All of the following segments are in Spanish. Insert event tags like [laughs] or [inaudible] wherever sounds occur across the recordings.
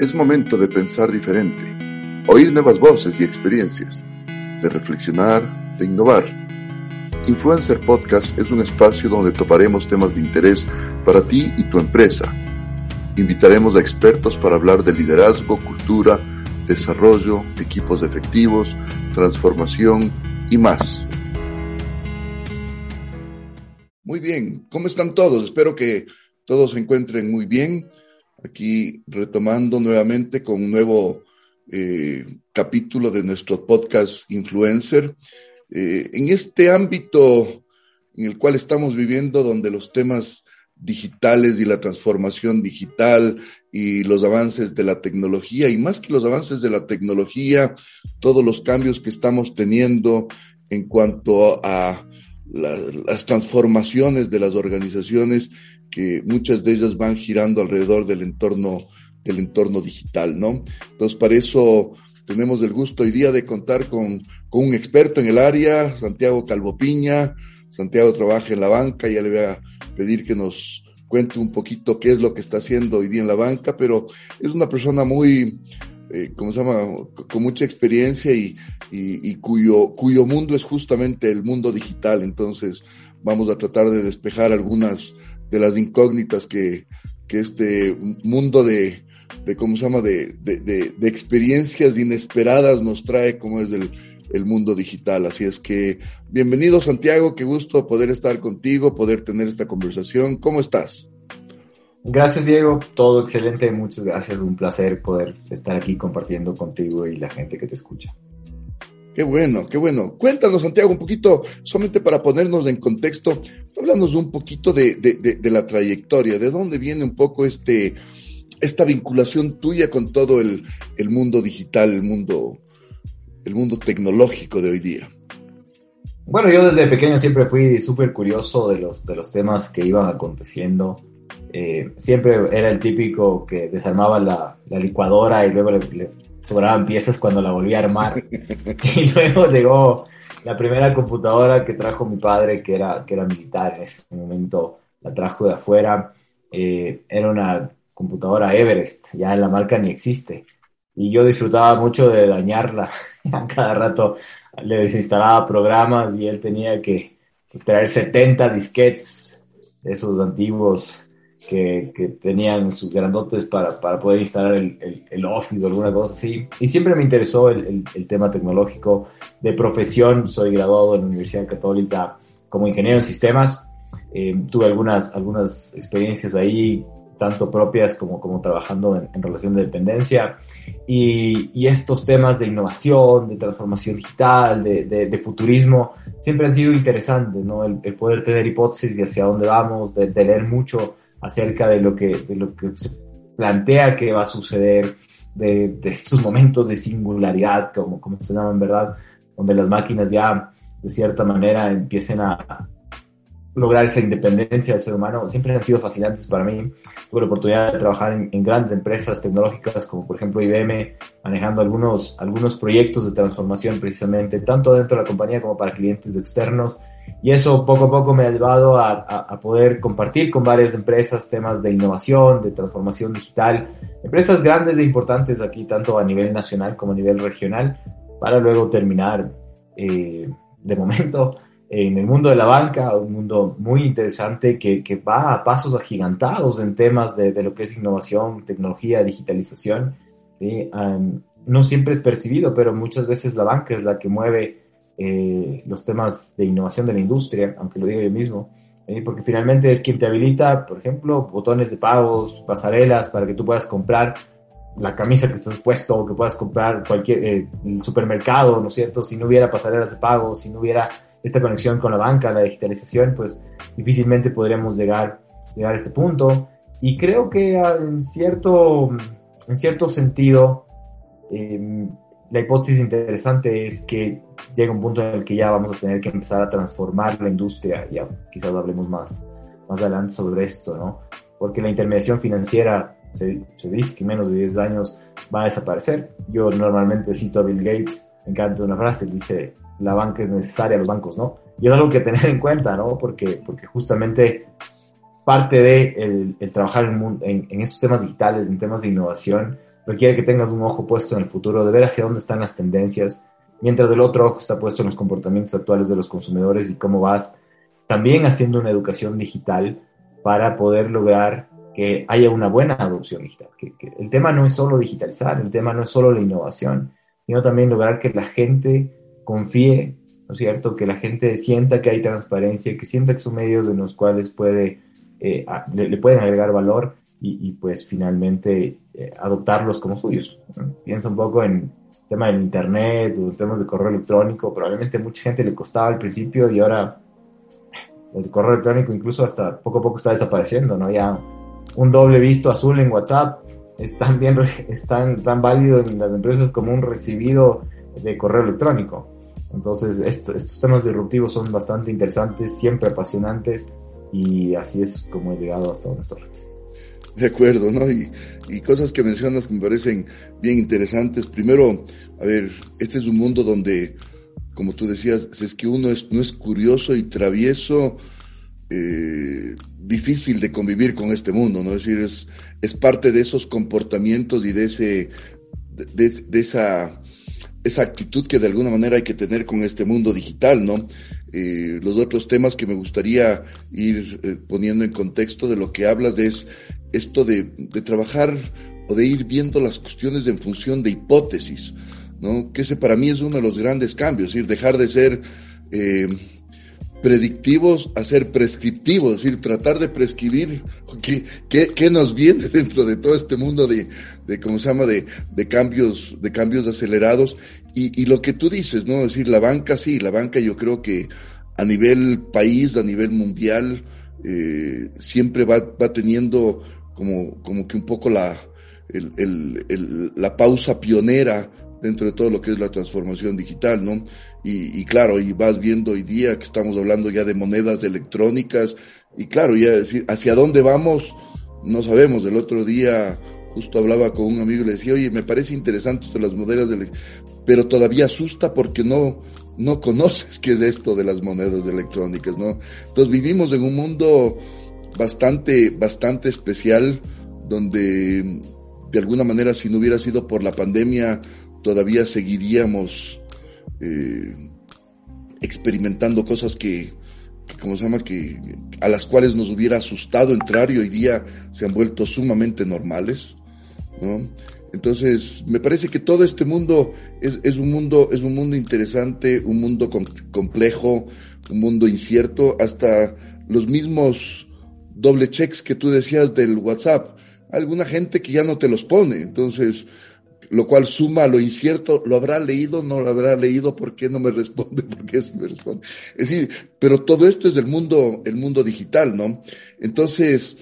Es momento de pensar diferente, oír nuevas voces y experiencias, de reflexionar, de innovar. Influencer Podcast es un espacio donde toparemos temas de interés para ti y tu empresa. Invitaremos a expertos para hablar de liderazgo, cultura, desarrollo, equipos efectivos, transformación y más. Muy bien, ¿cómo están todos? Espero que todos se encuentren muy bien aquí retomando nuevamente con un nuevo eh, capítulo de nuestro podcast Influencer. Eh, en este ámbito en el cual estamos viviendo, donde los temas digitales y la transformación digital y los avances de la tecnología, y más que los avances de la tecnología, todos los cambios que estamos teniendo en cuanto a las transformaciones de las organizaciones que muchas de ellas van girando alrededor del entorno, del entorno digital, ¿no? Entonces, para eso tenemos el gusto hoy día de contar con, con un experto en el área, Santiago Calvopiña. Santiago trabaja en la banca, ya le voy a pedir que nos cuente un poquito qué es lo que está haciendo hoy día en la banca, pero es una persona muy, eh, ¿cómo se llama?, con mucha experiencia y, y, y, cuyo, cuyo mundo es justamente el mundo digital. Entonces, vamos a tratar de despejar algunas de las incógnitas que, que este mundo de, de, ¿cómo se llama?, de, de, de, experiencias inesperadas nos trae, como es el, el mundo digital. Así es que, bienvenido Santiago, qué gusto poder estar contigo, poder tener esta conversación. ¿Cómo estás? Gracias Diego, todo excelente, muchas gracias, un placer poder estar aquí compartiendo contigo y la gente que te escucha. Qué bueno, qué bueno. Cuéntanos, Santiago, un poquito, solamente para ponernos en contexto, háblanos un poquito de, la trayectoria, de dónde viene un poco este, esta vinculación tuya con todo el, mundo digital, el mundo, el mundo tecnológico de hoy día. Bueno, yo desde pequeño siempre fui súper curioso de los, de los temas que iban aconteciendo. Eh, siempre era el típico que desarmaba la, licuadora y luego le sobraban piezas cuando la volví a armar. [laughs] y luego llegó la primera computadora que trajo mi padre, que era, que era militar en ese momento, la trajo de afuera. Eh, era una computadora Everest, ya la marca ni existe. Y yo disfrutaba mucho de dañarla. [laughs] Cada rato le desinstalaba programas y él tenía que pues, traer 70 disquets, esos antiguos que, tenían sus grandotes para, para poder instalar el, el, Office o alguna cosa así. Y siempre me interesó el, el, tema tecnológico. De profesión, soy graduado en la Universidad Católica como ingeniero en sistemas. Eh, tuve algunas, algunas experiencias ahí, tanto propias como, como trabajando en, en relación de dependencia. Y, y, estos temas de innovación, de transformación digital, de, de, de futurismo, siempre han sido interesantes, ¿no? El, el, poder tener hipótesis de hacia dónde vamos, de, de leer mucho acerca de lo que, de lo que se plantea que va a suceder, de, estos momentos de singularidad, como, como se llaman, ¿verdad? Donde las máquinas ya, de cierta manera, empiecen a lograr esa independencia del ser humano, siempre han sido fascinantes para mí. Tuve la oportunidad de trabajar en, en, grandes empresas tecnológicas como por ejemplo IBM, manejando algunos, algunos proyectos de transformación precisamente, tanto dentro de la compañía como para clientes externos. Y eso poco a poco me ha llevado a, poder compartir con varias empresas temas de innovación, de transformación digital, empresas grandes e importantes aquí, tanto a nivel nacional como a nivel regional, para luego terminar eh, de momento en el mundo de la banca, un mundo muy interesante que, va a pasos agigantados en temas de, lo que es innovación, tecnología, digitalización. Um, no siempre es percibido, pero muchas veces la banca es la que mueve eh, los temas de innovación de la industria, aunque lo diga yo mismo, eh, porque finalmente es quien te habilita, por ejemplo, botones de pagos, pasarelas para que tú puedas comprar la camisa que estás puesto o que puedas comprar cualquier eh, el supermercado, ¿no es cierto? Si no hubiera pasarelas de pago, si no hubiera esta conexión con la banca, la digitalización, pues difícilmente podríamos llegar, llegar a este punto. Y creo que en cierto, en cierto sentido, eh, la hipótesis interesante es que llega un punto en el que ya vamos a tener que empezar a transformar la industria, ya quizás hablemos más, más adelante sobre esto, ¿no? Porque la intermediación financiera se, se dice que en menos de 10 años va a desaparecer. Yo normalmente cito a Bill Gates, me encanta una frase, dice, la banca es necesaria, los bancos no. Y es algo que tener en cuenta, ¿no? Porque, porque justamente parte de el, el trabajar en, en, en estos temas digitales, en temas de innovación, requiere que tengas un ojo puesto en el futuro, de ver hacia dónde están las tendencias, mientras el otro ojo está puesto en los comportamientos actuales de los consumidores y cómo vas también haciendo una educación digital para poder lograr que haya una buena adopción digital. Que, el tema no es solo digitalizar, el tema no es solo la innovación, sino también lograr que la gente confíe, ¿no es cierto? Que la gente sienta que hay transparencia, que sienta que son medios en los cuales puede, eh, le, pueden agregar valor y, pues finalmente eh, adoptarlos como suyos. Piensa un poco en el tema del Internet o temas de correo electrónico, probablemente mucha gente le costaba al principio y ahora el correo electrónico incluso hasta poco a poco está desapareciendo, ¿no? Ya un doble visto azul en WhatsApp es tan, bien, es tan, válido en las empresas como un recibido de correo electrónico. Entonces, estos temas disruptivos son bastante interesantes, siempre apasionantes, y así es como he llegado hasta donde estoy. De acuerdo, ¿no? Y, y, cosas que mencionas que me parecen bien interesantes. Primero, a ver, este es un mundo donde, como tú decías, si es que uno es, no es curioso y travieso, eh, difícil de convivir con este mundo, ¿no? Es decir, es, es parte de esos comportamientos y de ese, de, esa, esa actitud que de alguna manera hay que tener con este mundo digital, ¿no? Eh, los otros temas que me gustaría ir eh, poniendo en contexto de lo que hablas es esto de, de, trabajar o de ir viendo las cuestiones en función de hipótesis, ¿no? Que ese para mí es uno de los grandes cambios, decir, dejar de ser eh, predictivos a ser prescriptivos, es tratar de prescribir qué, qué, nos viene [laughs] dentro de todo este mundo de, de ¿cómo se llama?, de, de cambios, de cambios acelerados. Y, y, lo que tú dices, ¿no? Es decir, la banca, sí, la banca yo creo que a nivel país, a nivel mundial, eh, siempre va, va teniendo como, como que un poco la, el, el, el, la pausa pionera dentro de todo lo que es la transformación digital, ¿no? Y, claro, y vas viendo hoy día que estamos hablando ya de monedas electrónicas, y claro, ya decir, hacia dónde vamos, no sabemos. El otro día justo hablaba con un amigo y le decía, oye, me parece interesante esto de las monedas, de pero todavía asusta porque no, no conoces [laughs] qué es esto de las monedas electrónicas, ¿no? Entonces vivimos en un mundo bastante, bastante especial, donde de alguna manera si no hubiera sido por la pandemia, todavía seguiríamos eh, experimentando cosas que, como se llama, que a las cuales nos hubiera asustado entrar y hoy día se han vuelto sumamente normales, ¿no? Entonces, me parece que todo este mundo es, es un mundo, es un mundo interesante, un mundo complejo, un mundo incierto, hasta los mismos doble checks que tú decías del WhatsApp. Alguna gente que ya no te los pone. Entonces, lo cual suma lo incierto, ¿lo habrá leído? ¿No lo habrá leído? ¿Por qué no me [laughs] responde? ¿Por qué sí me responde? Es decir, pero todo esto es del mundo, el mundo digital, ¿no? Entonces,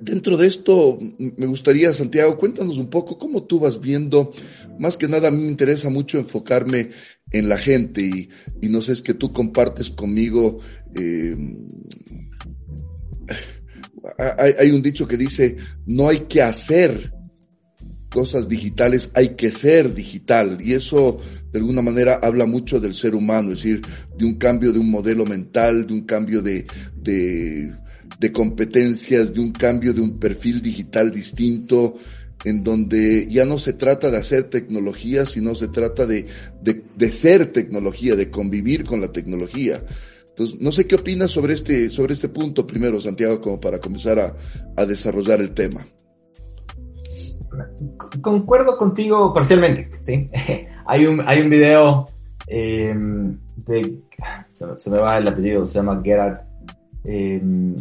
dentro de esto, me gustaría, Santiago, cuéntanos un poco cómo tú vas viendo, más que nada a mí me interesa mucho enfocarme en la gente y, y no sé, es que tú compartes conmigo, eh, hay, un dicho que dice, no hay que hacer cosas digitales hay que ser digital y eso de alguna manera habla mucho del ser humano, es decir, de un cambio de un modelo mental, de un cambio de, de, competencias, de un cambio de un perfil digital distinto, en donde ya no se trata de hacer tecnología, sino se trata de, de, ser tecnología, de convivir con la tecnología. Entonces, no sé qué opinas sobre este, sobre este punto primero, Santiago, como para comenzar a, a desarrollar el tema concuerdo contigo parcialmente, ¿sí? [laughs] hay, un, hay un video em, de, se, me va el apellido, se llama Gerard, em,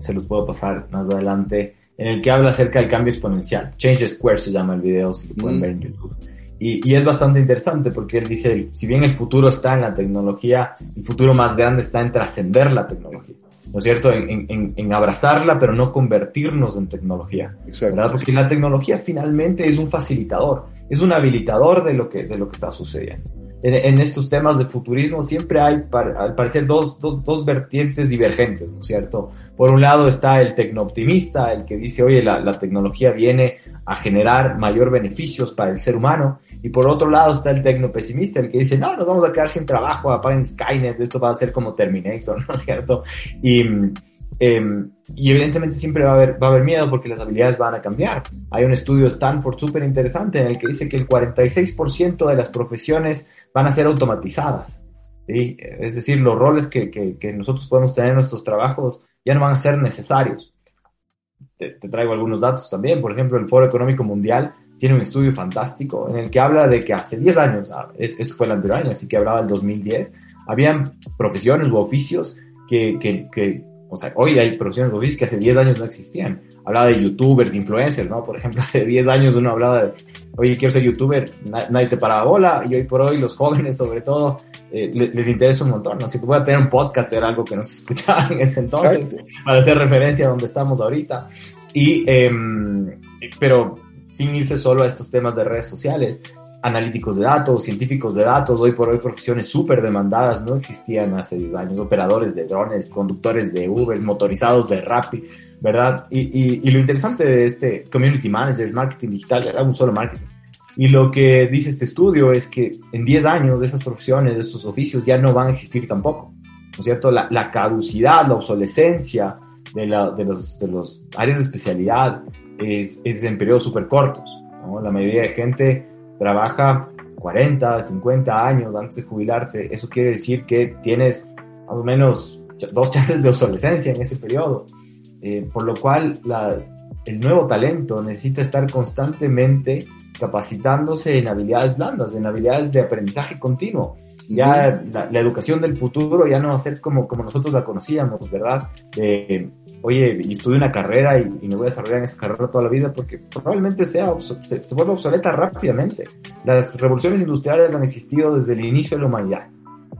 se los puedo pasar más adelante, en el que habla acerca del cambio exponencial. Change Square se llama el video, si lo pueden ver en mm. YouTube. Y, y, es bastante interesante porque él dice, si bien el futuro está en la tecnología, el futuro más grande está en trascender la tecnología. ¿no es cierto?, en, abrazarla, pero no convertirnos en tecnología. ¿verdad? Porque la tecnología finalmente es un facilitador, es un habilitador de lo que, de lo que está sucediendo. En, estos temas de futurismo siempre hay, al parecer, dos, dos, dos vertientes divergentes, ¿no es cierto? Por un lado está el tecnooptimista, el que dice, oye, la, la, tecnología viene a generar mayor beneficios para el ser humano. Y por otro lado está el tecnopesimista, el que dice, no, nos vamos a quedar sin trabajo, apaguen Skynet, esto va a ser como Terminator, [laughs] ¿no es cierto? Y Em, y evidentemente siempre va a, haber, va a haber miedo porque las habilidades van a cambiar. Hay un estudio de Stanford súper interesante en el que dice que el 46% de las profesiones van a ser automatizadas. ¿sí? Es decir, los roles que, que, que, nosotros podemos tener en nuestros trabajos ya no van a ser necesarios. Te, te, traigo algunos datos también. Por ejemplo, el Foro Económico Mundial tiene un estudio fantástico en el que habla de que hace 10 años, ah, esto fue el anterior año, así que hablaba del 2010, habían profesiones u oficios que, que, que o sea, hoy hay profesiones oficios que hace 10 años no existían. Hablaba de youtubers, influencers, ¿no? Por ejemplo, [laughs] hace 10 años uno hablaba de, oye, quiero ser youtuber, nadie te paraba bola, y hoy por hoy los jóvenes, sobre todo, eh, les, interesa un montón, ¿no? Si tú puedes tener un podcast, era algo que no se [laughs] escuchaba en ese entonces, para hacer referencia a donde estamos ahorita. Y, eh, pero sin irse solo a estos temas de redes sociales, analíticos de datos, científicos de datos, hoy por hoy profesiones súper demandadas, no existían hace 10 años, operadores de drones, conductores de Uber, motorizados de Rappi, ¿verdad? Y, y, y, lo interesante de este Community Manager, marketing digital, era un solo marketing. Y lo que dice este estudio es que en 10 años de esas profesiones, de esos oficios, ya no van a existir tampoco, ¿no es cierto? La, la caducidad, la obsolescencia de, la, de, los, de los áreas de especialidad es, es en periodos súper cortos, ¿no? La mayoría de gente trabaja 40, 50 años antes de jubilarse, eso quiere decir que tienes más o menos dos chances de obsolescencia en ese periodo. Eh, por lo cual el nuevo talento necesita estar constantemente capacitándose en habilidades blandas, en habilidades de aprendizaje continuo. Ya la, la, educación del futuro ya no va a ser como, como nosotros la conocíamos, ¿verdad? Oye, y estudio una carrera y, y, me voy a desarrollar en esa carrera toda la vida porque probablemente sea, se, se vuelva obsoleta rápidamente. Las revoluciones industriales han existido desde el inicio de la humanidad.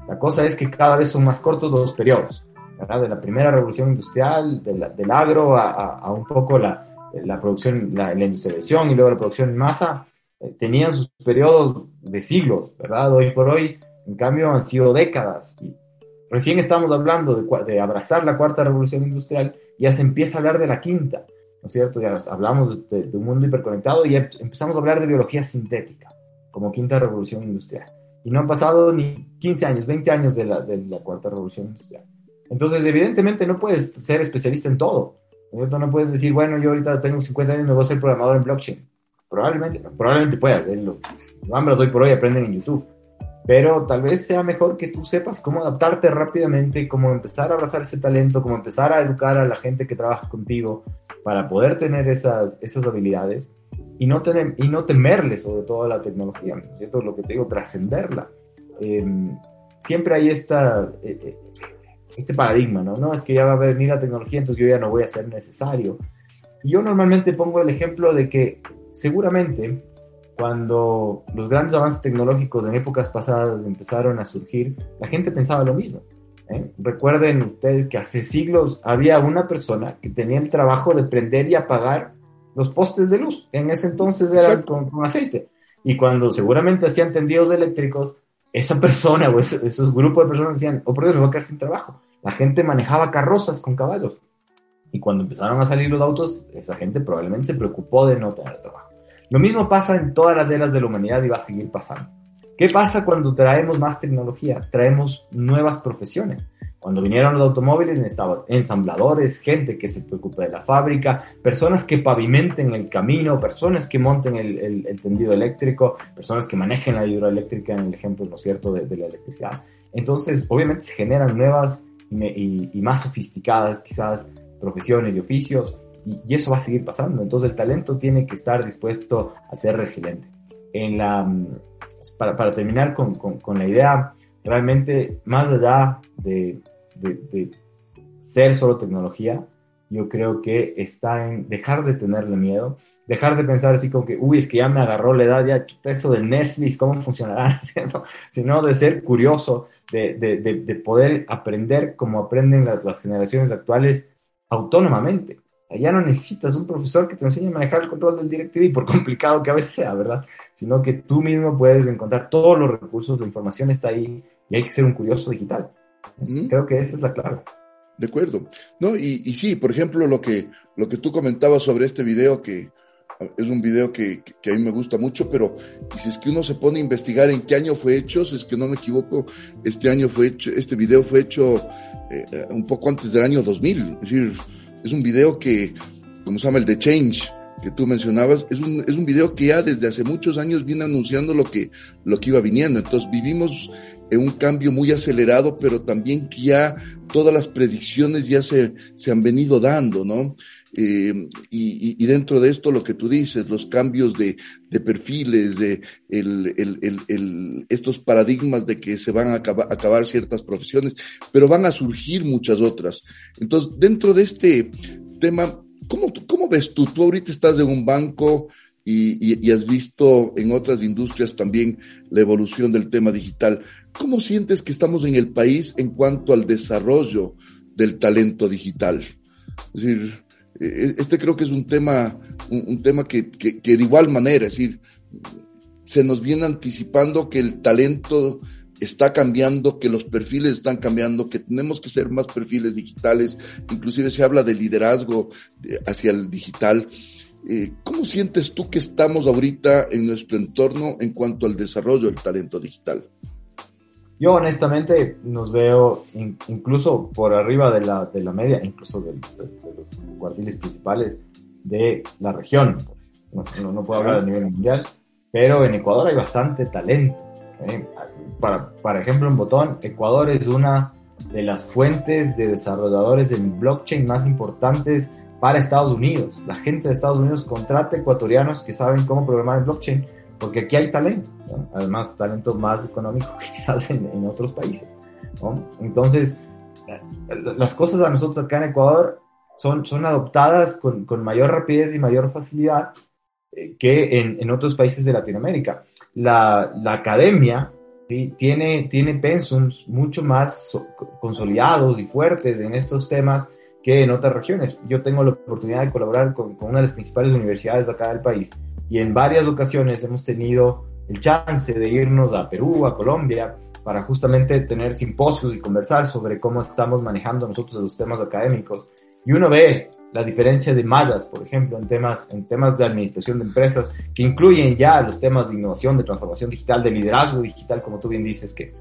La cosa es que cada vez son más cortos los periodos, ¿verdad? De la primera revolución industrial, de la, del agro, a, a, a, un poco la, la producción, la, la, industrialización y luego la producción en masa, eh, tenían sus periodos de siglos, ¿verdad? Hoy por hoy, en cambio, han sido décadas. Y recién estamos hablando de, de abrazar la cuarta revolución industrial ya se empieza a hablar de la quinta, ¿no es cierto? Ya hablamos de, de un mundo hiperconectado y ya empezamos a hablar de biología sintética como quinta revolución industrial. Y no han pasado ni 15 años, 20 años de la, de la cuarta revolución industrial. Entonces, evidentemente, no puedes ser especialista en todo. ¿no? no puedes decir, bueno, yo ahorita tengo 50 años me voy a ser programador en blockchain. Probablemente, probablemente puedas. Lo, lo doy por hoy, aprenden en YouTube pero tal vez sea mejor que tú sepas cómo adaptarte rápidamente, cómo empezar a abrazar ese talento, cómo empezar a educar a la gente que trabaja contigo para poder tener esas, esas habilidades y no, tener, y no temerle sobre todo a la tecnología, ¿no? ¿cierto? Lo que te digo, trascenderla. Eh, siempre hay esta, eh, este paradigma, ¿no? No, es que ya va a venir la tecnología, entonces yo ya no voy a ser necesario. Y yo normalmente pongo el ejemplo de que seguramente cuando los grandes avances tecnológicos en épocas pasadas empezaron a surgir, la gente pensaba lo mismo. ¿eh? Recuerden ustedes que hace siglos había una persona que tenía el trabajo de prender y apagar los postes de luz. En ese entonces era con, con, aceite. Y cuando seguramente hacían tendidos eléctricos, esa persona o esos, esos grupos de personas decían, oh por Dios, me voy a quedar sin trabajo. La gente manejaba carrozas con caballos. Y cuando empezaron a salir los autos, esa gente probablemente se preocupó de no tener trabajo. Lo mismo pasa en todas las eras de la humanidad y va a seguir pasando. ¿Qué pasa cuando traemos más tecnología? Traemos nuevas profesiones. Cuando vinieron los automóviles necesitaban ensambladores, gente que se preocupe de la fábrica, personas que pavimenten el camino, personas que monten el, tendido eléctrico, personas que manejen la hidroeléctrica, en el ejemplo, ¿no cierto?, de, la electricidad. Entonces, obviamente se generan nuevas y más sofisticadas quizás profesiones y oficios y, eso va a seguir pasando. Entonces el talento tiene que estar dispuesto a ser resiliente. En la, mm, para, para terminar con, con, con, la idea, realmente más allá de, de, de, ser solo tecnología, yo creo que está en dejar de tenerle miedo, dejar de pensar así como que, uy, es que ya me agarró la edad, ya eso del Netflix, ¿cómo funcionará? [laughs] ¿cierto? Sino de ser curioso, de, de, de, poder aprender como aprenden las, las generaciones actuales autónomamente. Ya no necesitas un profesor que te enseñe a manejar el control del DirecTV, por complicado que a veces sea, ¿verdad? Sino que tú mismo puedes encontrar todos los recursos, la información está ahí y hay que ser un curioso digital. ¿Mm? Creo que esa es la clave. De acuerdo. No, y, y, sí, por ejemplo, lo que, lo que tú comentabas sobre este video que es un video que, que, a mí me gusta mucho, pero si es que uno se pone a investigar en qué año fue hecho, si es que no me equivoco, este año fue hecho, este video fue hecho eh, un poco antes del año 2000. Es decir, es un video que, como se llama, el The Change, que tú mencionabas, es un, es un video que ya desde hace muchos años viene anunciando lo que, lo que iba viniendo. Entonces vivimos en un cambio muy acelerado, pero también que ya todas las predicciones ya se, se han venido dando, ¿no? Eh, y, dentro de esto lo que tú dices, los cambios de, perfiles, de estos paradigmas de que se van a acabar, ciertas profesiones, pero van a surgir muchas otras. Entonces, dentro de este tema, ¿cómo, ves tú? Tú ahorita estás en un banco y, y has visto en otras industrias también la evolución del tema digital. ¿Cómo sientes que estamos en el país en cuanto al desarrollo del talento digital? Es decir, este creo que es un tema, un, tema que, de igual manera, es decir, se nos viene anticipando que el talento está cambiando, que los perfiles están cambiando, que tenemos que ser más perfiles digitales, inclusive se habla de liderazgo hacia el digital. Eh, ¿Cómo sientes tú que estamos ahorita en nuestro entorno en cuanto al desarrollo del talento digital? Yo honestamente nos veo incluso por arriba de la, de la media, incluso de, los cuartiles principales de la región. No, no, puedo hablar a nivel mundial, pero en Ecuador hay bastante talento. ¿eh? Para, para ejemplo, en Botón, Ecuador es una de las fuentes de desarrolladores de blockchain más importantes para Estados Unidos. La gente de Estados Unidos contrata ecuatorianos que saben cómo programar el blockchain porque aquí hay talento, además talento más económico [laughs] que quizás en, en otros países. Entonces, las cosas a nosotros acá en Ecuador son, son adoptadas con, con mayor rapidez y mayor facilidad eh, que en, en, otros países de Latinoamérica. La, la academia tiene, tiene pensums mucho más consolidados y fuertes en estos temas que en otras regiones. Yo tengo la oportunidad de colaborar con, con una de las principales universidades de acá del país y en varias ocasiones hemos tenido el chance de irnos a Perú, a Colombia, para justamente tener simposios y conversar sobre cómo estamos manejando nosotros los temas académicos. Y uno ve la diferencia de mallas, por ejemplo, en temas, en temas de administración de empresas, que incluyen ya los temas de innovación, de transformación digital, de liderazgo digital, como tú bien dices, que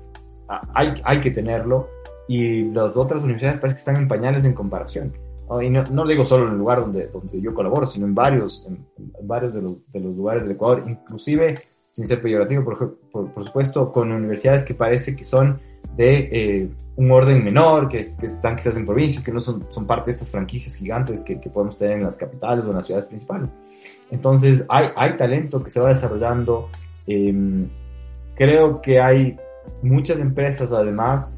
hay, hay que tenerlo. Y las otras universidades parece que están en pañales en comparación. Y no, no, digo solo en el lugar donde, donde yo colaboro, sino en varios, en, varios de los, de los, lugares del Ecuador, inclusive, sin ser peyorativo, por, por, supuesto, con universidades que parece que son de eh, un orden menor, que, que, están quizás en provincias, que no son, son parte de estas franquicias gigantes que, que, podemos tener en las capitales o en las ciudades principales. Entonces, hay, hay talento que se va desarrollando. Eh, creo que hay muchas empresas, además,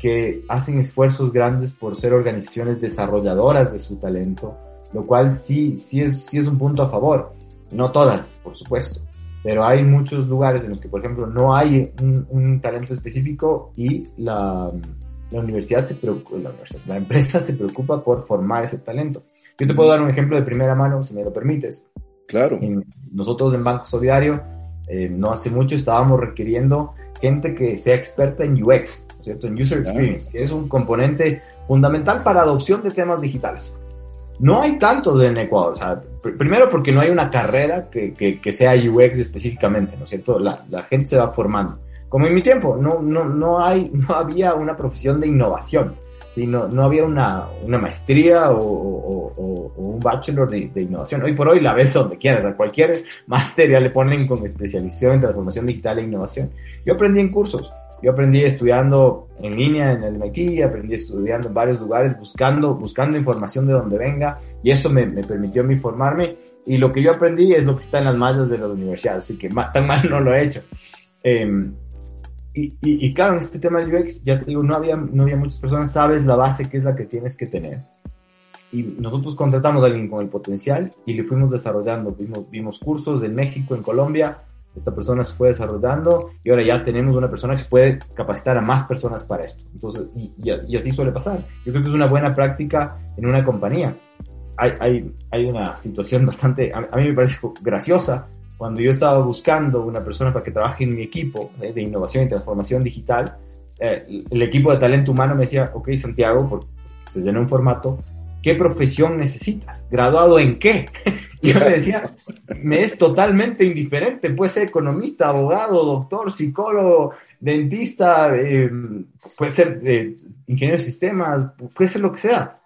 que hacen esfuerzos grandes por ser organizaciones desarrolladoras de su talento, lo cual sí, sí, es, sí es un punto a favor. No todas, por supuesto, pero hay muchos lugares en los que, por ejemplo, no hay un, talento específico y la, la universidad se preocupa, la, la, empresa se preocupa por formar ese talento. Yo te puedo dar un ejemplo de primera mano, si me lo permites. Claro. nosotros en Banco Solidario, eh, no hace mucho estábamos requiriendo gente que sea experta en UX, ¿cierto? En User Experience, que es un componente fundamental para adopción de temas digitales. No hay tantos en Ecuador, o sea, primero porque no hay una carrera que, que, sea UX específicamente, ¿no es cierto? La, la, gente se va formando. Como en mi tiempo, no, no, no, hay, [laughs] no había una profesión de innovación, sino no había una, una maestría o, o, o, un bachelor de, de, innovación. Hoy por hoy la ves donde quieras, a cualquier máster ya le ponen con especialización en transformación digital e innovación. Yo aprendí en cursos, yo aprendí estudiando en línea en el MIT, aprendí estudiando en varios lugares, buscando, buscando información de donde venga, y eso me, me permitió a formarme. Y lo que yo aprendí es lo que está en las mallas de la universidad, así que tan mal no lo he hecho. Eh, y, y, y, claro, en este tema del UX, ya te digo, no había, no había muchas personas, sabes la base que es la que tienes que tener. Y nosotros contratamos a alguien con el potencial y le fuimos desarrollando. Vimos, vimos cursos en México, en Colombia, esta persona se fue desarrollando y ahora ya tenemos una persona que puede capacitar a más personas para esto. Entonces, y, y, así suele pasar. Yo creo que es una buena práctica en una compañía. Hay, hay, hay una situación bastante, a, mí me parece graciosa, cuando yo estaba buscando una persona para que trabaje en mi equipo eh, de innovación y transformación digital, eh, el equipo de talento humano me decía, ok, Santiago, porque se llenó un formato, ¿qué profesión necesitas? ¿Graduado en qué? [laughs] Yo le decía, me es totalmente indiferente, puede ser economista, abogado, doctor, psicólogo, dentista, eh, puede ser eh, ingeniero de sistemas, puede ser lo que sea,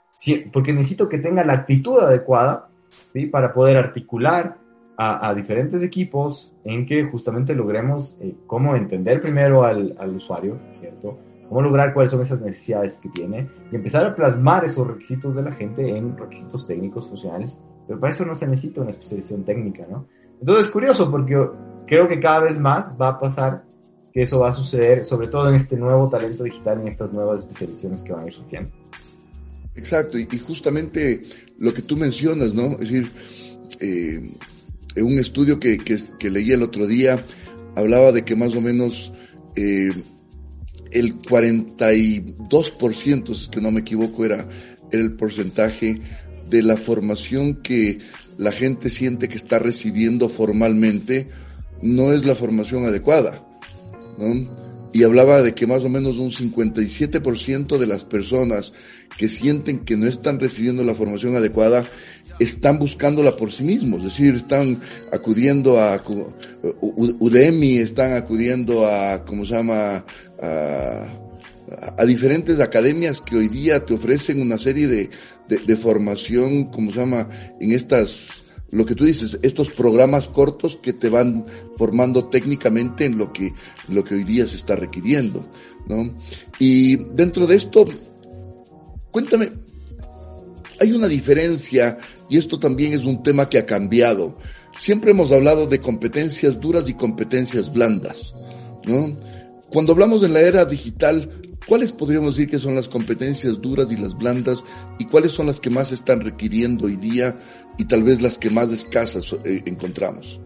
porque necesito que tenga la actitud adecuada ¿sí? para poder articular a, diferentes equipos en que justamente logremos eh, cómo entender primero al, al usuario, ¿cierto? cómo lograr cuáles son esas necesidades que tiene y empezar a plasmar esos requisitos de la gente en requisitos técnicos, funcionales, pero para eso no se necesita una especialización técnica, ¿no? Entonces es curioso porque creo que cada vez más va a pasar que eso va a suceder, sobre todo en este nuevo talento digital, en estas nuevas especializaciones que van a ir surgiendo. Exacto, y, justamente lo que tú mencionas, ¿no? Es decir, eh, un estudio que, que, leí el otro día, hablaba de que más o menos eh, el 42%, si es que no me equivoco, era, el porcentaje de la formación que la gente siente que está recibiendo formalmente, no es la formación adecuada. Y hablaba de que más o menos un 57% de las personas que sienten que no están recibiendo la formación adecuada están buscándola por sí mismos, es decir, están acudiendo a Udemy, están acudiendo a, ¿cómo se llama?, a, diferentes academias que hoy día te ofrecen una serie de, de, formación, como se llama, en estas, lo que tú dices, estos programas cortos que te van formando técnicamente en lo que, lo que hoy día se está requiriendo, ¿no? Y dentro de esto, cuéntame, hay una diferencia, y esto también es un tema que ha cambiado. Siempre hemos hablado de competencias duras y competencias blandas, ¿no? Cuando hablamos de la era digital, ¿cuáles podríamos decir que son las competencias duras y las blandas y cuáles son las que más están requiriendo hoy día y tal vez las que más escasas eh, encontramos?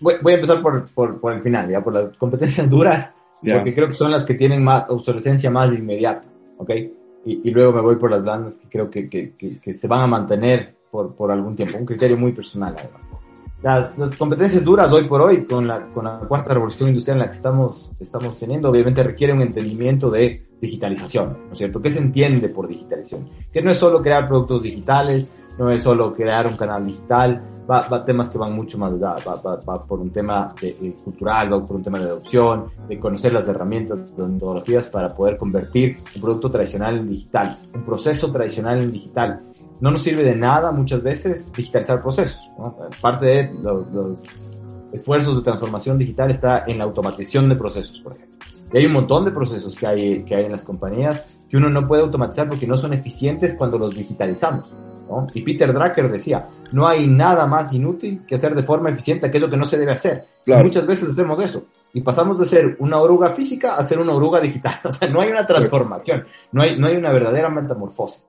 Voy, a empezar por, el final, ya por las competencias duras, porque creo que son las que tienen más obsolescencia más inmediata, ¿ok? Y, luego me voy por las blandas que creo que, que, se van a mantener por, por algún tiempo, un criterio muy personal además las, competencias duras hoy por hoy, con la, con la cuarta revolución industrial en la que estamos, estamos teniendo, obviamente requiere un entendimiento de digitalización, ¿no es cierto? ¿Qué se entiende por digitalización? Que no es solo crear productos digitales, no es solo crear un canal digital, va, va temas que van mucho más va, va, va por un tema de, cultural, va por un tema de adopción, de conocer las herramientas, las metodologías para poder convertir un producto tradicional en digital, un proceso tradicional en digital no nos sirve de nada muchas veces digitalizar procesos. Parte de los, esfuerzos de transformación digital está en la automatización de procesos, por ejemplo. Y hay un montón de procesos que hay, que hay en las compañías que uno no puede automatizar porque no son eficientes cuando los digitalizamos. Y Peter Drucker decía, no hay nada más inútil que hacer de forma eficiente aquello que no se debe hacer. muchas veces hacemos eso. Y pasamos de ser una oruga física a ser una oruga digital. [laughs] O sea, no hay una transformación, no hay, no hay una verdadera metamorfosis.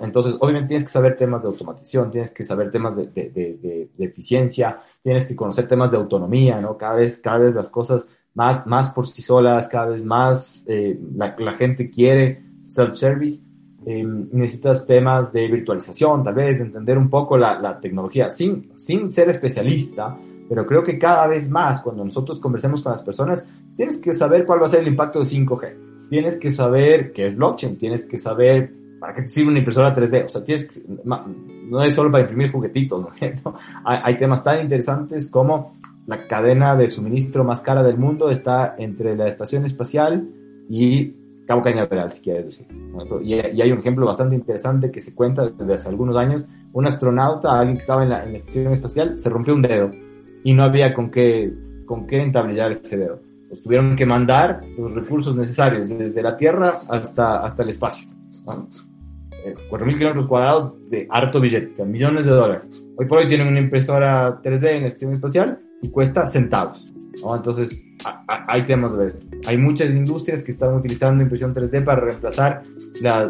Entonces, obviamente tienes que saber temas de automatización, tienes que saber temas de, de, de, de, eficiencia, tienes que conocer temas de autonomía, ¿no? Cada vez, cada vez las cosas más, más por sí solas, cada vez más eh, la, la, gente quiere self-service. Eh, necesitas temas de virtualización, tal vez, de entender un poco la, la tecnología, sin, sin ser especialista, pero creo que cada vez más, cuando nosotros conversemos con las personas, tienes que saber cuál va a ser el impacto de 5G. Tienes que saber qué es blockchain, tienes que saber ¿para qué te sirve una impresora 3D? O sea, tienes no es solo para imprimir juguetitos, [laughs] ¿no? Hay, hay, temas tan interesantes como la cadena de suministro más cara del mundo está entre la estación espacial y Cabo Cañaveral, si quieres decir. Y, hay un ejemplo bastante interesante que se cuenta desde hace algunos años. Un astronauta, alguien que estaba en la, en la estación espacial, se rompió un dedo y no había con qué, con qué entablillar ese dedo. Pues tuvieron que mandar los recursos necesarios desde la Tierra hasta, hasta el espacio. 4.000 kilómetros cuadrados de harto billete, o sea, millones de dólares. Hoy por hoy tienen una impresora 3D en estación espacial y cuesta centavos. ¿No? Entonces, hay temas de esto. Hay muchas industrias que están utilizando impresión 3D para reemplazar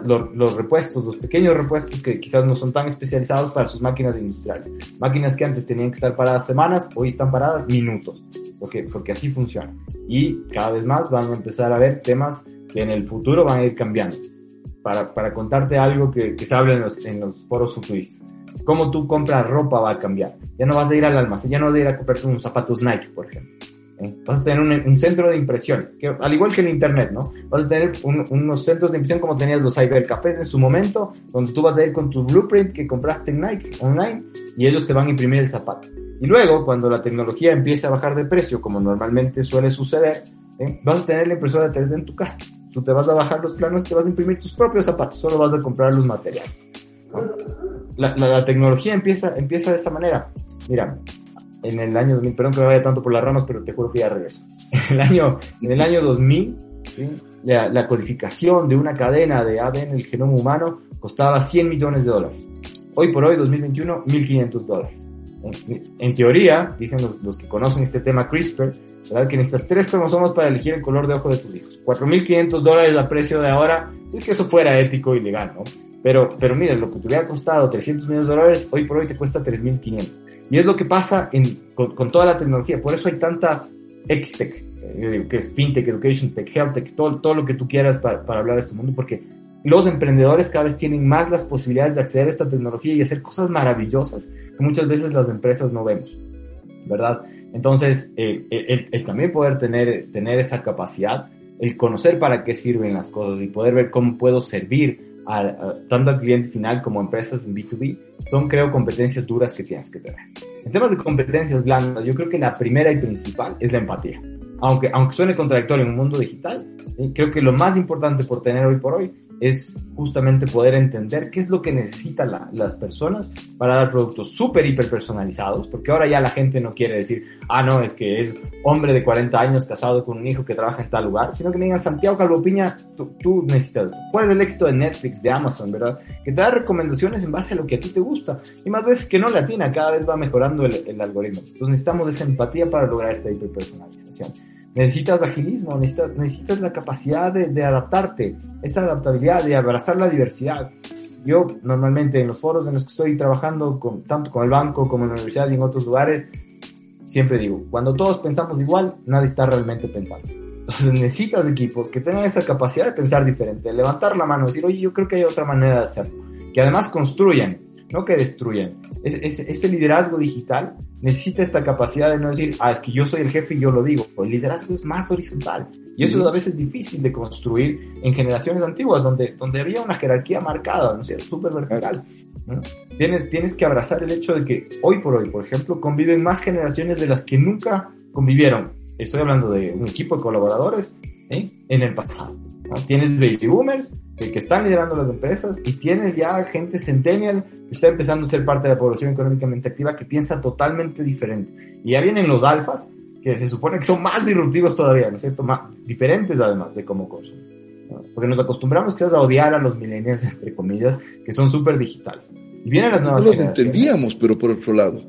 los, los, repuestos, los pequeños repuestos que quizás no son tan especializados para sus máquinas industriales. Máquinas que antes tenían que estar paradas semanas, hoy están paradas minutos, porque, porque así funciona. Y cada vez más van a empezar a ver temas que en el futuro van a ir cambiando para, para contarte algo que, que se habla en los, en los foros futuristas. Cómo tú compras ropa va a cambiar. Ya no vas a ir al almacén, ya no vas a ir a comprarte unos zapatos Nike, por ejemplo. Vas a tener un, centro de impresión, que, al igual que el Internet, ¿no? Vas a tener unos centros de impresión como tenías los Cafés en su momento, donde tú vas a ir con tu blueprint que compraste en Nike online y ellos te van a imprimir el zapato. Y luego, cuando la tecnología empiece a bajar de precio, como normalmente suele suceder, ¿eh? vas a tener la impresora 3D en tu casa. Tú te vas a bajar los planos, te vas a imprimir tus propios zapatos, solo vas a comprar los materiales. La, la, tecnología empieza, empieza de esa manera. Mira, en el año 2000, perdón que me vaya tanto por las ramas, pero te juro que ya regreso. [laughs] En el año, en el año 2000, la, la, codificación de una cadena de ADN en el genoma humano costaba 100 millones de dólares. Hoy por hoy, 2021, 1.500 dólares. En, teoría, dicen los, que conocen este tema CRISPR, ¿verdad? que necesitas tres cromosomas para elegir el color de ojo de tus hijos. 4.500 dólares a precio de ahora, es que eso fuera ético y legal, ¿no? Pero, pero mira, lo que te hubiera costado 300 millones de dólares, hoy por hoy te cuesta 3.500. Y es lo que pasa con, toda la tecnología. Por eso hay tanta XTech, eh, que es FinTech, Education Tech, Health Tech, todo, todo lo que tú quieras para, para hablar de este mundo, porque los emprendedores cada vez tienen más las posibilidades de acceder a esta tecnología y hacer cosas maravillosas que muchas veces las empresas no vemos, ¿verdad? Entonces, el, el, también poder tener, tener esa capacidad, el conocer para qué sirven las cosas y poder ver cómo puedo servir tanto al cliente final como a empresas en B2B, son creo competencias duras que tienes que tener. En temas de competencias blandas, yo creo que la primera y principal es la empatía. Aunque, aunque suene contradictorio en un mundo digital, creo que lo más importante por tener hoy por hoy es justamente poder entender qué es lo que necesitan las personas para dar productos súper, hiper personalizados, porque ahora ya la gente no quiere decir, ah, no, es que es hombre de 40 años casado con un hijo que trabaja en tal lugar, sino que me digan, Santiago Calvopiña, tú, tú necesitas, ¿cuál es el éxito de Netflix, de Amazon, verdad? Que te da recomendaciones en base a lo que a ti te gusta, y más veces que no le atina, cada vez va mejorando el, el algoritmo. Entonces necesitamos esa empatía para lograr esta hiperpersonalización. Necesitas agilismo, necesitas, necesitas la capacidad de, de, adaptarte, esa adaptabilidad, de abrazar la diversidad. Yo normalmente en los foros en los que estoy trabajando, con, tanto con el banco como en la universidad y en otros lugares, siempre digo, cuando todos pensamos igual, nadie está realmente pensando. Entonces necesitas equipos que tengan esa capacidad de pensar diferente, levantar la mano, decir, oye, yo creo que hay otra manera de hacerlo, que además construyan, no que destruyan. ese liderazgo digital necesita esta capacidad de no decir, ah, es que yo soy el jefe y yo lo digo. El liderazgo es más horizontal. Y eso es a veces difícil de construir en generaciones antiguas, donde, donde había una jerarquía marcada, ¿no es Súper vertical. Tienes, tienes que abrazar el hecho de que hoy por hoy, por ejemplo, conviven más generaciones de las que nunca convivieron. Estoy hablando de un equipo de colaboradores ¿eh? en el pasado. Tienes baby boomers que, están liderando las empresas y tienes ya gente centennial que está empezando a ser parte de la población económicamente activa que piensa totalmente diferente. Y ya vienen los alfas, que se supone que son más disruptivos todavía, ¿no es cierto? Más diferentes además de cómo consumen. Porque nos acostumbramos quizás a odiar a los millennials, entre comillas, que son súper digitales. Y vienen las nuevas No los entendíamos, pero por otro lado.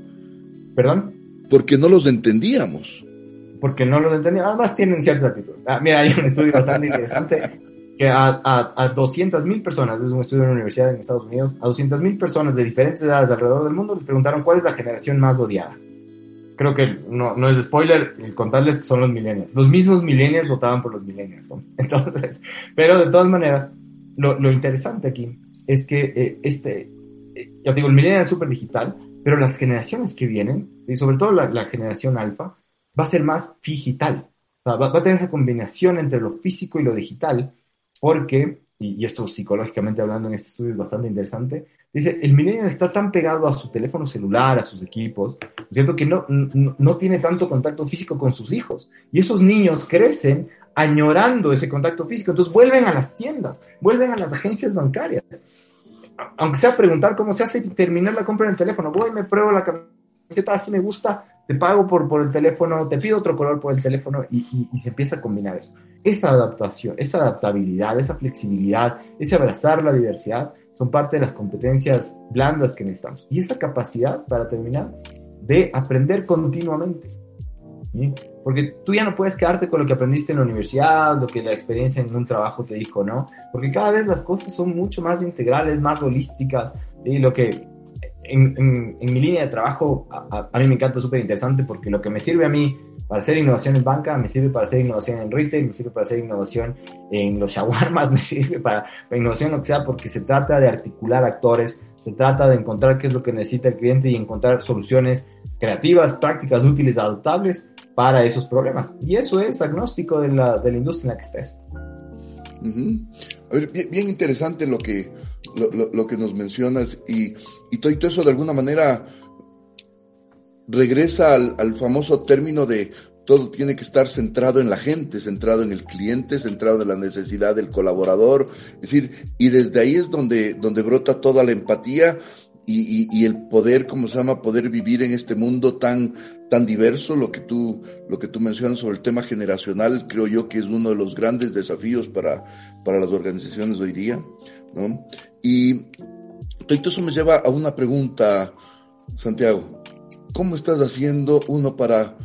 ¿Perdón? Porque no los entendíamos porque no lo entendía. Además tienen cierta actitud. Ah, mira, hay un estudio bastante interesante que a, a, a 200.000 personas, es un estudio de una universidad en Estados Unidos, a 200.000 personas de diferentes edades alrededor del mundo les preguntaron cuál es la generación más odiada. Creo que no, no es spoiler contarles que son los millennials. Los mismos millennials votaban por los millennials. [laughs] Entonces, pero de todas maneras, lo, lo interesante aquí es que eh, este, eh, ya digo, el millennial es súper digital, pero las generaciones que vienen, y sobre todo la, la generación alfa, va a ser más digital. va, a tener esa combinación entre lo físico y lo digital, porque, y, esto psicológicamente hablando en este estudio es bastante interesante, dice, el millennial está tan pegado a su teléfono celular, a sus equipos, ¿cierto? Que no, no, no tiene tanto contacto físico con sus hijos. Y esos niños crecen añorando ese contacto físico, entonces vuelven a las tiendas, vuelven a las agencias bancarias aunque sea preguntar cómo se hace y terminar la compra en el teléfono, voy, me pruebo la camiseta, así me gusta, te pago por, por el teléfono, te pido otro color por el teléfono y, y, se empieza a combinar eso. Esa adaptación, esa adaptabilidad, esa flexibilidad, ese abrazar la diversidad son parte de las competencias blandas que necesitamos. Y esa capacidad, para terminar, de aprender continuamente. Porque tú ya no puedes quedarte con lo que aprendiste en la universidad, lo que la experiencia en un trabajo te dijo, ¿no? Porque cada vez las cosas son mucho más integrales, más holísticas, y lo que en, mi línea de trabajo a, mí me encanta súper interesante porque lo que me sirve a mí para hacer innovación en banca, me sirve para hacer innovación en retail, me sirve para hacer innovación en los shawarmas, [laughs] me sirve para, para innovación lo que sea, porque se trata de articular actores, se trata de encontrar qué es lo que necesita el cliente y encontrar soluciones creativas, prácticas, útiles, adaptables para esos problemas. Y eso es agnóstico de la, de la industria en la que estés. A ver, bien, interesante lo que, lo, que nos mencionas y, y todo eso de alguna manera regresa al, al, famoso término de todo tiene que estar centrado en la gente, centrado en el cliente, centrado en la necesidad del colaborador. Es decir, y desde ahí es donde, donde brota toda la empatía y, y, el poder, como se llama, poder vivir en este mundo tan, tan diverso, lo que tú, lo que tú mencionas sobre el tema generacional, creo yo que es uno de los grandes desafíos para, para las organizaciones hoy día, ¿no? Y todo eso me lleva a una pregunta, Santiago. ¿Cómo estás haciendo, uno, para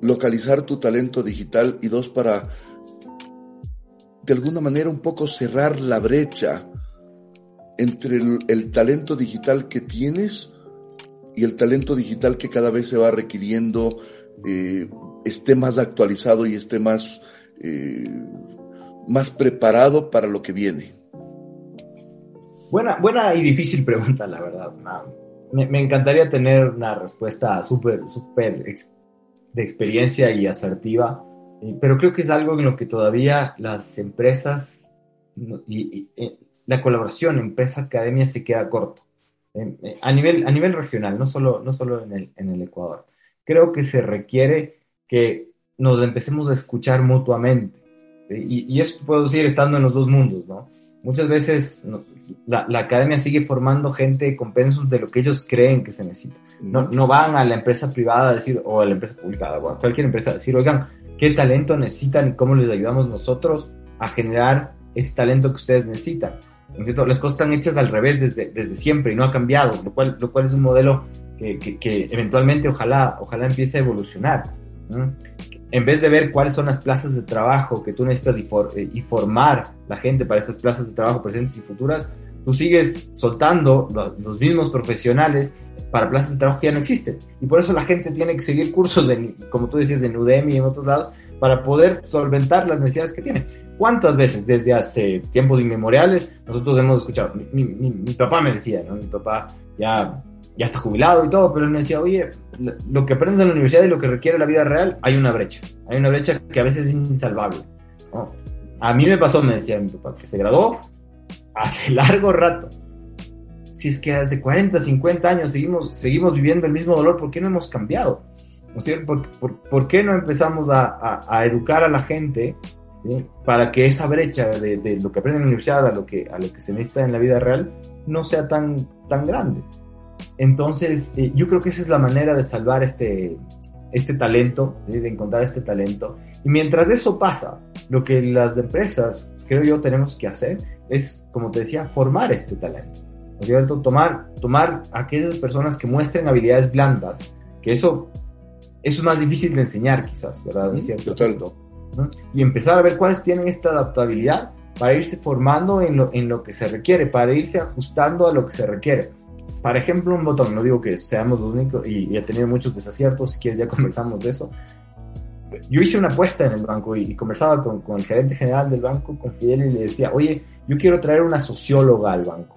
localizar tu talento digital y dos, para de alguna manera un poco cerrar la brecha entre el, talento digital que tienes y el talento digital que cada vez se va requiriendo eh, esté más actualizado y esté más, eh, más preparado para lo que viene? Buena, buena y difícil pregunta, la verdad. Me, encantaría tener una respuesta súper, súper de experiencia y asertiva, eh, pero creo que es algo en lo que todavía las empresas la colaboración empresa-academia se queda corto. Eh, a, nivel, a nivel regional, no solo, no solo en, el, en el Ecuador. Creo que se requiere que nos empecemos a escuchar mutuamente. Y, y eso puedo decir estando en los dos mundos, ¿no? Muchas veces la, academia sigue formando gente con pensos de lo que ellos creen que se necesita. No, no van a la empresa privada a decir, o a la empresa pública, o a cualquier empresa a decir, oigan, ¿qué talento necesitan y cómo les ayudamos nosotros a generar ese talento que ustedes necesitan? Las cosas están hechas al revés desde, desde siempre y no ha cambiado, lo cual, lo cual es un modelo que, que, eventualmente ojalá, ojalá empiece a evolucionar en vez de ver cuáles son las plazas de trabajo que tú necesitas eh, y, formar la gente para esas plazas de trabajo presentes y futuras, tú sigues soltando los, mismos profesionales para plazas de trabajo que ya no existen. Y por eso la gente tiene que seguir cursos, de, como tú decías, de Udemy y en otros lados, para poder solventar las necesidades que tiene. ¿Cuántas veces desde hace tiempos inmemoriales nosotros hemos escuchado? Mi, mi papá me decía, ¿no? Mi papá ya ya está jubilado y todo, pero él me decía, oye, lo que aprendes en la universidad y lo que requiere la vida real, hay una brecha. Hay una brecha que a veces es insalvable. A mí me pasó, me decía mi papá, que se graduó [laughs] hace largo rato. Si es que hace 40, 50 años seguimos, seguimos viviendo el mismo dolor, ¿por qué no hemos cambiado? ¿Por, por, qué no empezamos a, a, educar a la gente para que esa brecha de, de, lo que aprende en la universidad a lo que, a lo que se necesita en la vida real no sea tan, tan grande? Entonces, eh, yo creo que esa es la manera de salvar este, este talento, de encontrar este talento. Y mientras eso pasa, lo que las empresas, creo yo, tenemos que hacer es, como te decía, formar este talento. ¿No es cierto? Tomar, tomar a aquellas personas que muestren habilidades blandas, que eso, eso es más difícil de enseñar quizás, ¿verdad? cierto Y empezar a ver cuáles tienen esta adaptabilidad para irse formando en lo, en lo que se requiere, para irse ajustando a lo que se requiere para ejemplo, un botón, no digo que seamos los únicos y, he tenido muchos desaciertos, si quieres ya [laughs] conversamos de eso. Yo hice una apuesta en el banco y, conversaba con, con, el gerente general del banco, con Fidel, y le decía, oye, yo quiero traer una socióloga al banco.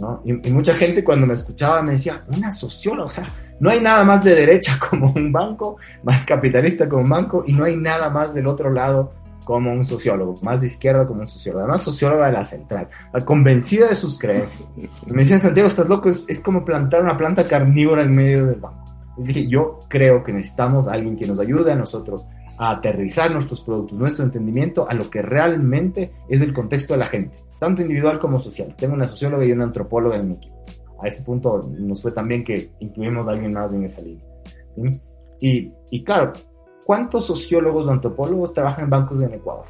¿no? Y, y, mucha gente cuando me escuchaba me decía, una socióloga, o sea, no hay nada más de derecha [laughs] como un banco, más capitalista como un banco, y no hay nada más del otro lado como un sociólogo, más de izquierda como un sociólogo, además socióloga de la central, convencida de sus creencias. me decían, Santiago, estás loco, es, como plantar una planta carnívora en medio del banco. Dije, yo creo que necesitamos a alguien que nos ayude a nosotros a aterrizar nuestros productos, nuestro entendimiento a lo que realmente es el contexto de la gente, tanto individual como social. Tengo una socióloga y una antropóloga en mi equipo. A ese punto nos fue también que incluimos a alguien más en esa línea. Y, y claro, ¿cuántos sociólogos o antropólogos trabajan en bancos en Ecuador?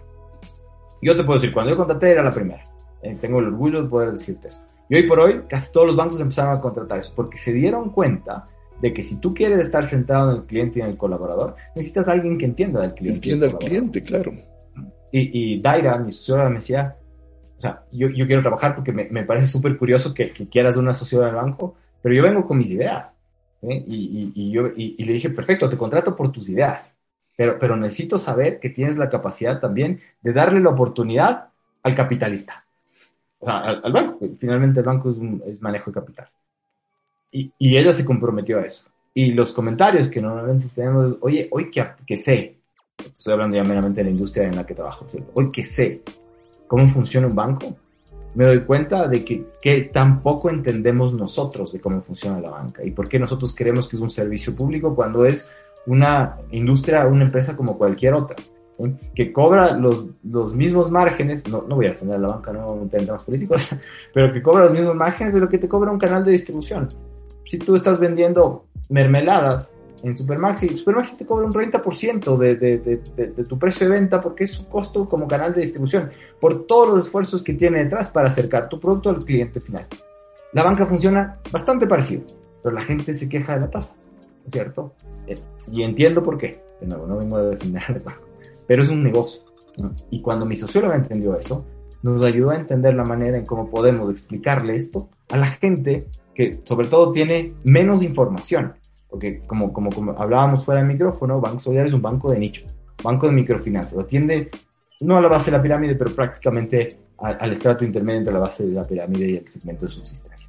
Yo te puedo decir, cuando yo contraté era la primera. Eh, tengo el orgullo de poder decirte eso. Y hoy por hoy, casi todos los bancos empezaron a contratar eso, porque se dieron cuenta de que si tú quieres estar sentado en el cliente y en el colaborador, necesitas a alguien que entienda del cliente. Entienda al cliente, claro. Y, y, Daira, mi socióloga, me decía, o sea, yo, yo quiero trabajar porque me, me parece súper curioso que, que, quieras una socióloga del banco, pero yo vengo con mis ideas. ¿eh? Y, y, yo, y, le dije, perfecto, te contrato por tus ideas pero, necesito saber que tienes la capacidad también de darle la oportunidad al capitalista, o sea, al, banco. Finalmente el banco es, manejo de capital. Y, ella se comprometió a eso. Y los comentarios que normalmente tenemos, oye, hoy que, que sé, estoy hablando ya meramente de la industria en la que trabajo, hoy que sé cómo funciona un banco, me doy cuenta de que, que, tampoco entendemos nosotros de cómo funciona la banca y por qué nosotros creemos que es un servicio público cuando es una industria, una empresa como cualquier otra, que cobra los, los mismos márgenes, no, no voy a defender a la banca, no en temas políticos, [laughs] pero que cobra los mismos márgenes de lo que te cobra un canal de distribución. Si tú estás vendiendo mermeladas en Supermaxi, Supermaxi te cobra un 30% de, de, de, de, tu precio de venta porque es su costo como canal de distribución, por todos los esfuerzos que tiene detrás para acercar tu producto al cliente final. La banca funciona bastante parecido, pero la gente se queja de la tasa, ¿cierto? Eh, y entiendo por qué, de nuevo, no vengo a defender al banco, pero es un negocio. Y cuando mi socióloga entendió eso, nos ayudó a entender la manera en cómo podemos explicarle esto a la gente que sobre todo tiene menos información porque como, como, como hablábamos fuera del micrófono, Banco Solidario es un banco de nicho, banco de microfinanzas, atiende no a la base de la pirámide, pero prácticamente al estrato intermedio entre la base de la pirámide y el segmento de subsistencia.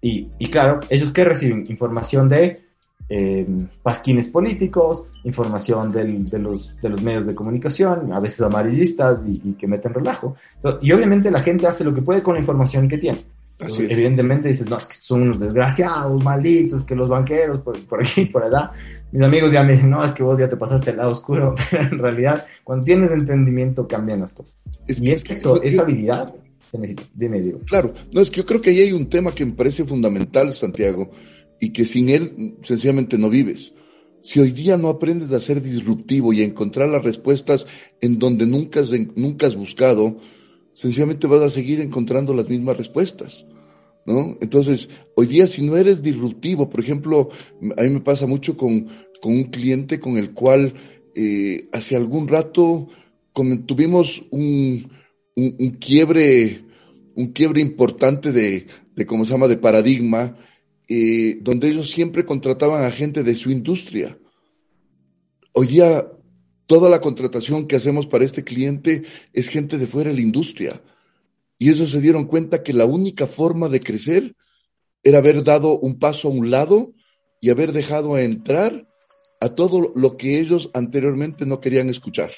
Y, y, claro, ellos que reciben información de eh, pasquines políticos, información del, de, los, de los medios de comunicación, a veces amarillistas y, y que meten relajo. Y obviamente la gente hace lo que puede con la información que tiene. Evidentemente dices, no, es que son unos desgraciados, malditos, que los banqueros, por, por aquí, por allá. Mis amigos ya me dicen, no, es que vos ya te pasaste al lado oscuro, [laughs] pero en realidad, cuando tienes entendimiento, cambian las cosas. y es que eso, esa habilidad. Dime, digo. Claro, no, es que yo creo que ahí hay un tema que me parece fundamental, Santiago, y que sin él sencillamente no vives. Si hoy día no aprendes a ser disruptivo y a encontrar las respuestas en donde nunca has, nunca has buscado, sencillamente vas a seguir encontrando las mismas respuestas. ¿No? Entonces, hoy día si no eres disruptivo, por ejemplo, a mí me pasa mucho con, con un cliente con el cual eh, hace algún rato tuvimos un, un, quiebre, un quiebre importante de, de, ¿cómo se llama?, de paradigma, eh, donde ellos siempre contrataban a gente de su industria. Hoy día Toda la contratación que hacemos para este cliente es gente de fuera de la industria. Y ellos se dieron cuenta que la única forma de crecer era haber dado un paso a un lado y haber dejado entrar a todo lo que ellos anteriormente no querían escuchar.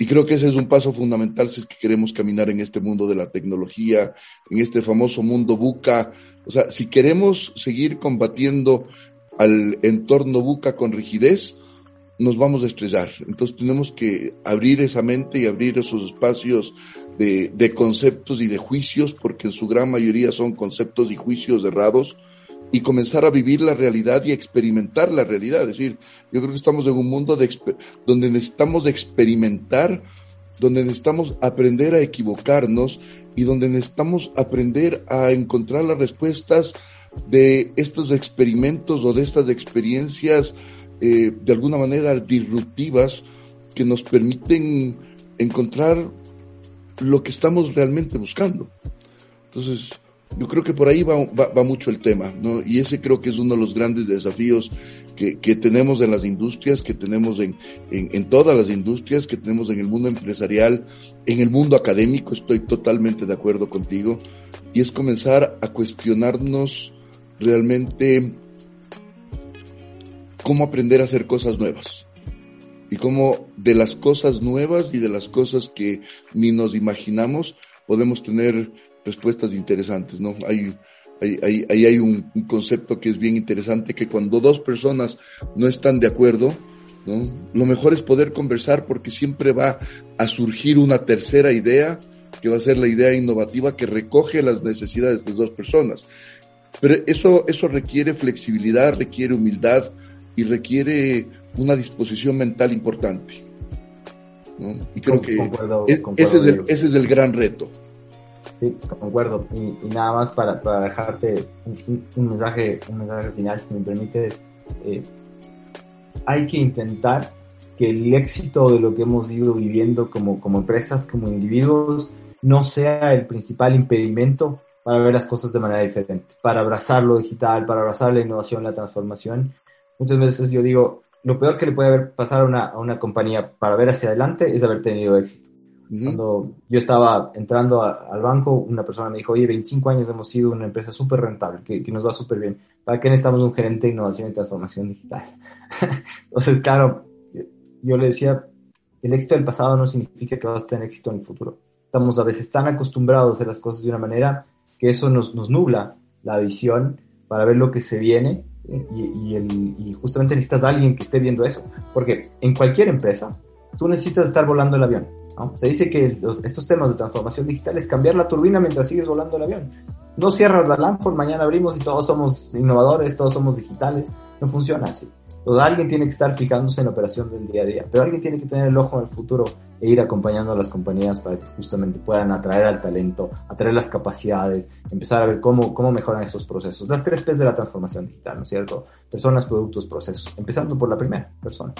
Y creo que ese es un paso fundamental si es que queremos caminar en este mundo de la tecnología, en este famoso mundo buca. O sea, si queremos seguir combatiendo al entorno buca con rigidez, nos vamos a estrellar. Entonces tenemos que abrir esa mente y abrir esos espacios de, de, conceptos y de juicios, porque en su gran mayoría son conceptos y juicios errados, y comenzar a vivir la realidad y experimentar la realidad. Es decir, yo creo que estamos en un mundo de, donde necesitamos experimentar, donde necesitamos aprender a equivocarnos y donde necesitamos aprender a encontrar las respuestas de estos experimentos o de estas experiencias eh, de alguna manera disruptivas que nos permiten encontrar lo que estamos realmente buscando. Entonces, yo creo que por ahí va, va, mucho el tema, ¿no? Y ese creo que es uno de los grandes desafíos que, que tenemos en las industrias, que tenemos en, en, en, todas las industrias, que tenemos en el mundo empresarial, en el mundo académico, estoy totalmente de acuerdo contigo, y es comenzar a cuestionarnos realmente cómo aprender a hacer cosas nuevas. Y cómo de las cosas nuevas y de las cosas que ni nos imaginamos podemos tener respuestas interesantes, ¿no? Hay, ahí hay, hay, un, un, concepto que es bien interesante, que cuando dos personas no están de acuerdo, ¿no? Lo mejor es poder conversar porque siempre va a surgir una tercera idea, que va a ser la idea innovativa que recoge las necesidades de dos personas. Pero eso, eso requiere flexibilidad, requiere humildad, y requiere una disposición mental importante. ¿no? Y creo que ese, es el, ese, es el, gran reto. Sí, concuerdo. Y, y nada más para, para dejarte un, un, mensaje, un mensaje final, si me permite, eh, hay que intentar que el éxito de lo que hemos ido viviendo como, como empresas, como individuos, no sea el principal impedimento para ver las cosas de manera diferente, para abrazar lo digital, para abrazar la innovación, la transformación muchas veces yo digo, lo peor que le puede haber pasado a una, a una compañía para ver hacia adelante es haber tenido éxito. Cuando yo estaba entrando al banco, una persona me dijo, oye, 25 años hemos sido una empresa súper rentable, que, que, nos va súper bien. ¿Para qué necesitamos un gerente de innovación y transformación digital? [laughs] Entonces, claro, yo le decía, el éxito del pasado no significa que vas a tener éxito en el futuro. Estamos a veces tan acostumbrados a hacer las cosas de una manera que eso nos, nos nubla la visión para ver lo que se viene y, el, y, justamente necesitas a alguien que esté viendo eso. Porque en cualquier empresa, tú necesitas estar volando el avión. Se dice que estos temas de transformación digital es cambiar la turbina mientras sigues volando el avión. No cierras la Lanford, mañana abrimos y todos somos innovadores, todos somos digitales. No funciona así. Entonces, alguien tiene que estar fijándose en la operación del día a día, pero alguien tiene que tener el ojo en el futuro e ir acompañando a las compañías para que justamente puedan atraer al talento, atraer las capacidades, empezar a ver cómo, cómo mejoran esos procesos. Las tres P's de la transformación digital, ¿no es cierto? Personas, productos, procesos. Empezando por la primera, persona.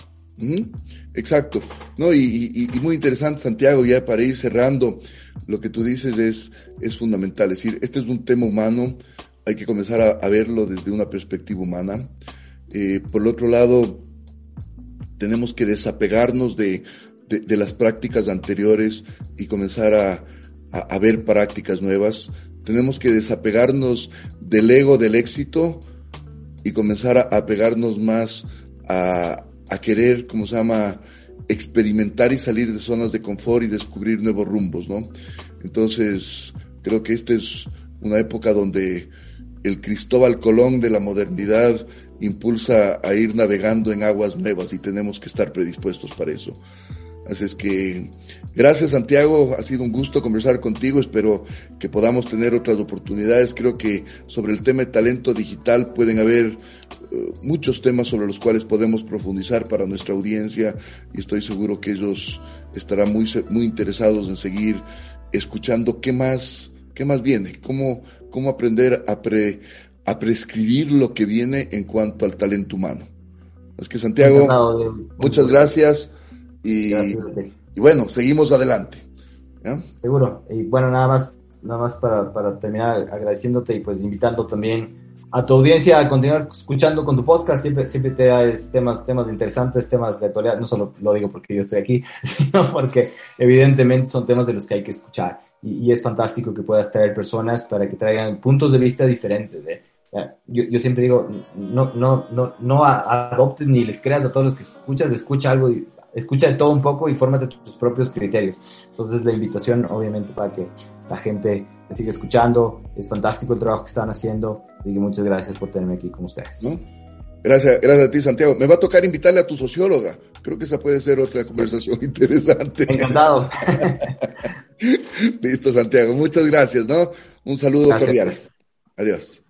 Exacto. No, y, muy interesante, Santiago, ya para ir cerrando, lo que tú dices es, es fundamental. Es decir, este es un tema humano, hay que comenzar a verlo desde una perspectiva humana. Eh, por otro lado, tenemos que desapegarnos de, de, las prácticas anteriores y comenzar a, a, ver prácticas nuevas. Tenemos que desapegarnos del ego del éxito y comenzar a, a pegarnos más a, a querer, como se llama, experimentar y salir de zonas de confort y descubrir nuevos rumbos, ¿no? Entonces, creo que esta es una época donde el Cristóbal Colón de la modernidad impulsa a ir navegando en aguas nuevas y tenemos que estar predispuestos para eso. Así es que gracias Santiago, ha sido un gusto conversar contigo, espero que podamos tener otras oportunidades. Creo que sobre el tema de talento digital pueden haber eh, muchos temas sobre los cuales podemos profundizar para nuestra audiencia y estoy seguro que ellos estarán muy, muy interesados en seguir escuchando qué más, qué más viene, cómo, cómo aprender a, pre, a prescribir lo que viene en cuanto al talento humano. Es que Santiago, muchas gracias y, y, bueno, seguimos adelante. Seguro. Y bueno, nada más, nada más para, para, terminar agradeciéndote y pues invitando también a tu audiencia a continuar escuchando con tu podcast. Siempre, siempre te traes temas, temas interesantes, temas de actualidad. No solo lo digo porque yo estoy aquí, [laughs] sino porque evidentemente son temas de los que hay que escuchar. Y, y es fantástico que puedas traer personas para que traigan puntos de vista diferentes. ¿eh? Yo, yo, siempre digo, no, no, no, no adoptes ni les creas a todos los que escuchas, escucha algo y escucha de todo un poco y fórmate tus propios criterios. Entonces la invitación obviamente para que la gente me siga escuchando, es fantástico el trabajo que están haciendo, así que muchas gracias por tenerme aquí con ustedes. Gracias, gracias a ti Santiago. Me va a tocar invitarle a tu socióloga, creo que esa puede ser otra conversación [laughs] interesante. Encantado. [laughs] Listo Santiago, muchas gracias, ¿no? Un saludo cordial. Pues. Adiós.